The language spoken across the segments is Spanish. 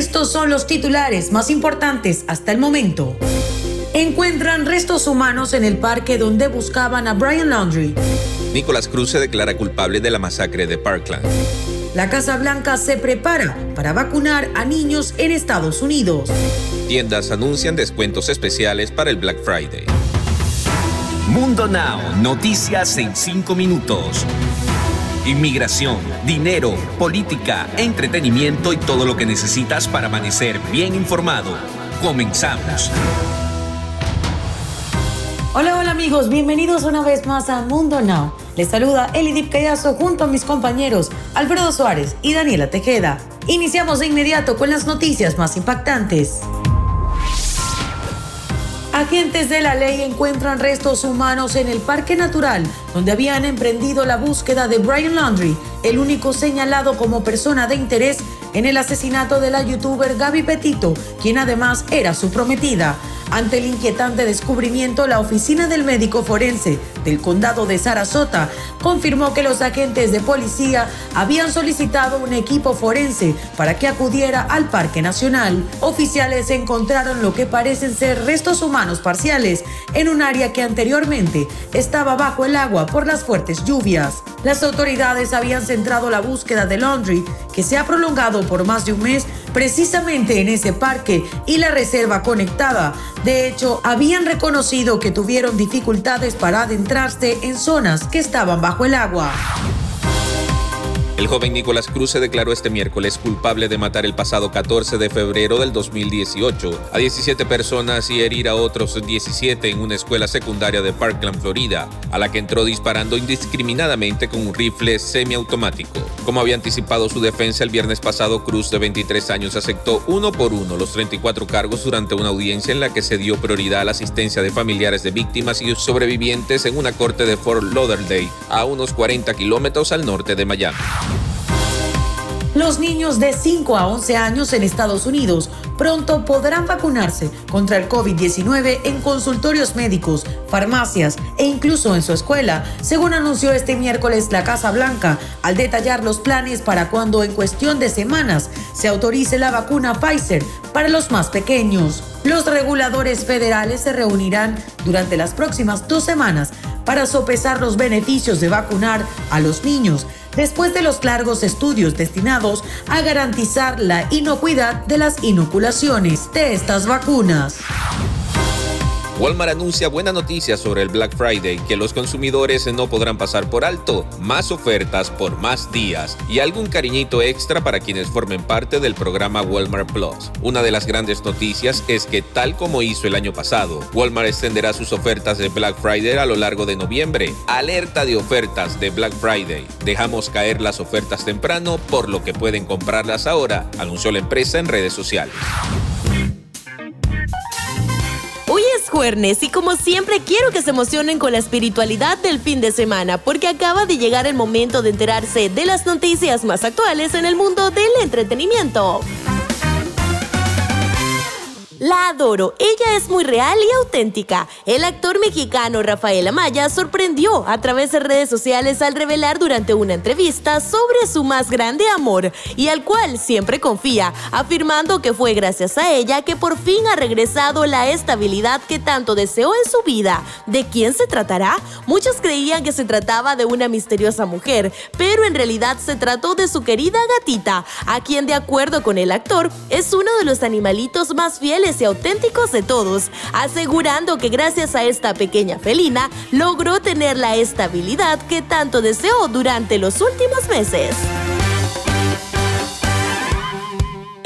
Estos son los titulares más importantes hasta el momento. Encuentran restos humanos en el parque donde buscaban a Brian Laundrie. Nicolás Cruz se declara culpable de la masacre de Parkland. La Casa Blanca se prepara para vacunar a niños en Estados Unidos. Tiendas anuncian descuentos especiales para el Black Friday. Mundo Now, noticias en 5 minutos. Inmigración, dinero, política, entretenimiento y todo lo que necesitas para amanecer bien informado. Comenzamos. Hola, hola amigos, bienvenidos una vez más a Mundo Now. Les saluda Elidip Callazo junto a mis compañeros Alfredo Suárez y Daniela Tejeda. Iniciamos de inmediato con las noticias más impactantes. Agentes de la ley encuentran restos humanos en el Parque Natural, donde habían emprendido la búsqueda de Brian Laundrie, el único señalado como persona de interés en el asesinato de la youtuber Gaby Petito, quien además era su prometida. Ante el inquietante descubrimiento, la oficina del médico forense del condado de Sarasota confirmó que los agentes de policía habían solicitado un equipo forense para que acudiera al Parque Nacional. Oficiales encontraron lo que parecen ser restos humanos parciales en un área que anteriormente estaba bajo el agua por las fuertes lluvias. Las autoridades habían centrado la búsqueda de Laundry, que se ha prolongado por más de un mes precisamente en ese parque y la reserva conectada. De hecho, habían reconocido que tuvieron dificultades para adentrarse en zonas que estaban bajo el agua. El joven Nicolás Cruz se declaró este miércoles culpable de matar el pasado 14 de febrero del 2018 a 17 personas y herir a otros 17 en una escuela secundaria de Parkland, Florida, a la que entró disparando indiscriminadamente con un rifle semiautomático. Como había anticipado su defensa el viernes pasado, Cruz, de 23 años, aceptó uno por uno los 34 cargos durante una audiencia en la que se dio prioridad a la asistencia de familiares de víctimas y sobrevivientes en una corte de Fort Lauderdale, a unos 40 kilómetros al norte de Miami. Los niños de 5 a 11 años en Estados Unidos pronto podrán vacunarse contra el COVID-19 en consultorios médicos, farmacias e incluso en su escuela, según anunció este miércoles la Casa Blanca al detallar los planes para cuando en cuestión de semanas se autorice la vacuna Pfizer para los más pequeños. Los reguladores federales se reunirán durante las próximas dos semanas para sopesar los beneficios de vacunar a los niños después de los largos estudios destinados a garantizar la inocuidad de las inoculaciones de estas vacunas. Walmart anuncia buena noticia sobre el Black Friday, que los consumidores no podrán pasar por alto, más ofertas por más días y algún cariñito extra para quienes formen parte del programa Walmart Plus. Una de las grandes noticias es que tal como hizo el año pasado, Walmart extenderá sus ofertas de Black Friday a lo largo de noviembre. Alerta de ofertas de Black Friday. Dejamos caer las ofertas temprano por lo que pueden comprarlas ahora, anunció la empresa en redes sociales. Juernes y como siempre quiero que se emocionen con la espiritualidad del fin de semana porque acaba de llegar el momento de enterarse de las noticias más actuales en el mundo del entretenimiento. La adoro, ella es muy real y auténtica. El actor mexicano Rafael Amaya sorprendió a través de redes sociales al revelar durante una entrevista sobre su más grande amor y al cual siempre confía, afirmando que fue gracias a ella que por fin ha regresado la estabilidad que tanto deseó en su vida. ¿De quién se tratará? Muchos creían que se trataba de una misteriosa mujer, pero en realidad se trató de su querida gatita, a quien de acuerdo con el actor es uno de los animalitos más fieles y auténticos de todos, asegurando que gracias a esta pequeña felina logró tener la estabilidad que tanto deseó durante los últimos meses.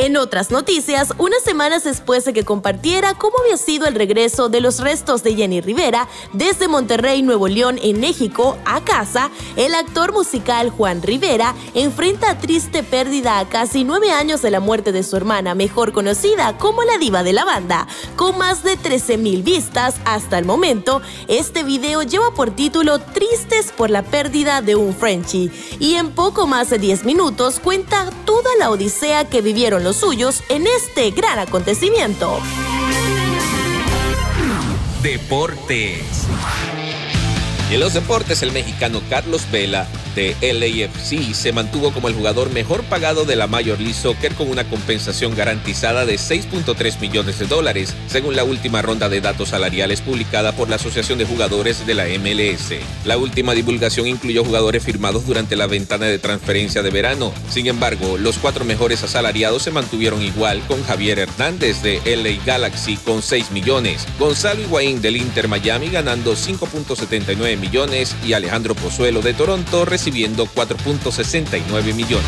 En otras noticias, unas semanas después de que compartiera cómo había sido el regreso de los restos de Jenny Rivera desde Monterrey, Nuevo León, en México, a casa, el actor musical Juan Rivera enfrenta triste pérdida a casi nueve años de la muerte de su hermana, mejor conocida como la diva de la banda. Con más de 13 mil vistas hasta el momento, este video lleva por título Tristes por la pérdida de un Frenchie y en poco más de 10 minutos cuenta toda la odisea que vivieron los suyos en este gran acontecimiento. Deportes. Y en los deportes, el mexicano Carlos Vela LAFC se mantuvo como el jugador mejor pagado de la Major League Soccer con una compensación garantizada de 6.3 millones de dólares, según la última ronda de datos salariales publicada por la Asociación de Jugadores de la MLS. La última divulgación incluyó jugadores firmados durante la ventana de transferencia de verano. Sin embargo, los cuatro mejores asalariados se mantuvieron igual con Javier Hernández de LA Galaxy con 6 millones, Gonzalo Higuaín del Inter Miami ganando 5.79 millones y Alejandro Pozuelo de Toronto recibiendo 4.69 millones.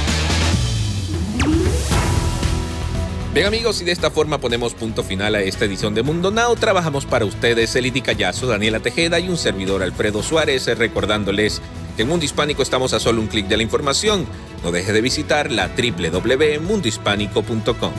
Bien amigos, y de esta forma ponemos punto final a esta edición de Mundo Now. Trabajamos para ustedes Eliti Callazo, Daniela Tejeda y un servidor Alfredo Suárez, recordándoles que en Mundo Hispánico estamos a solo un clic de la información. No deje de visitar la www.mundohispánico.com.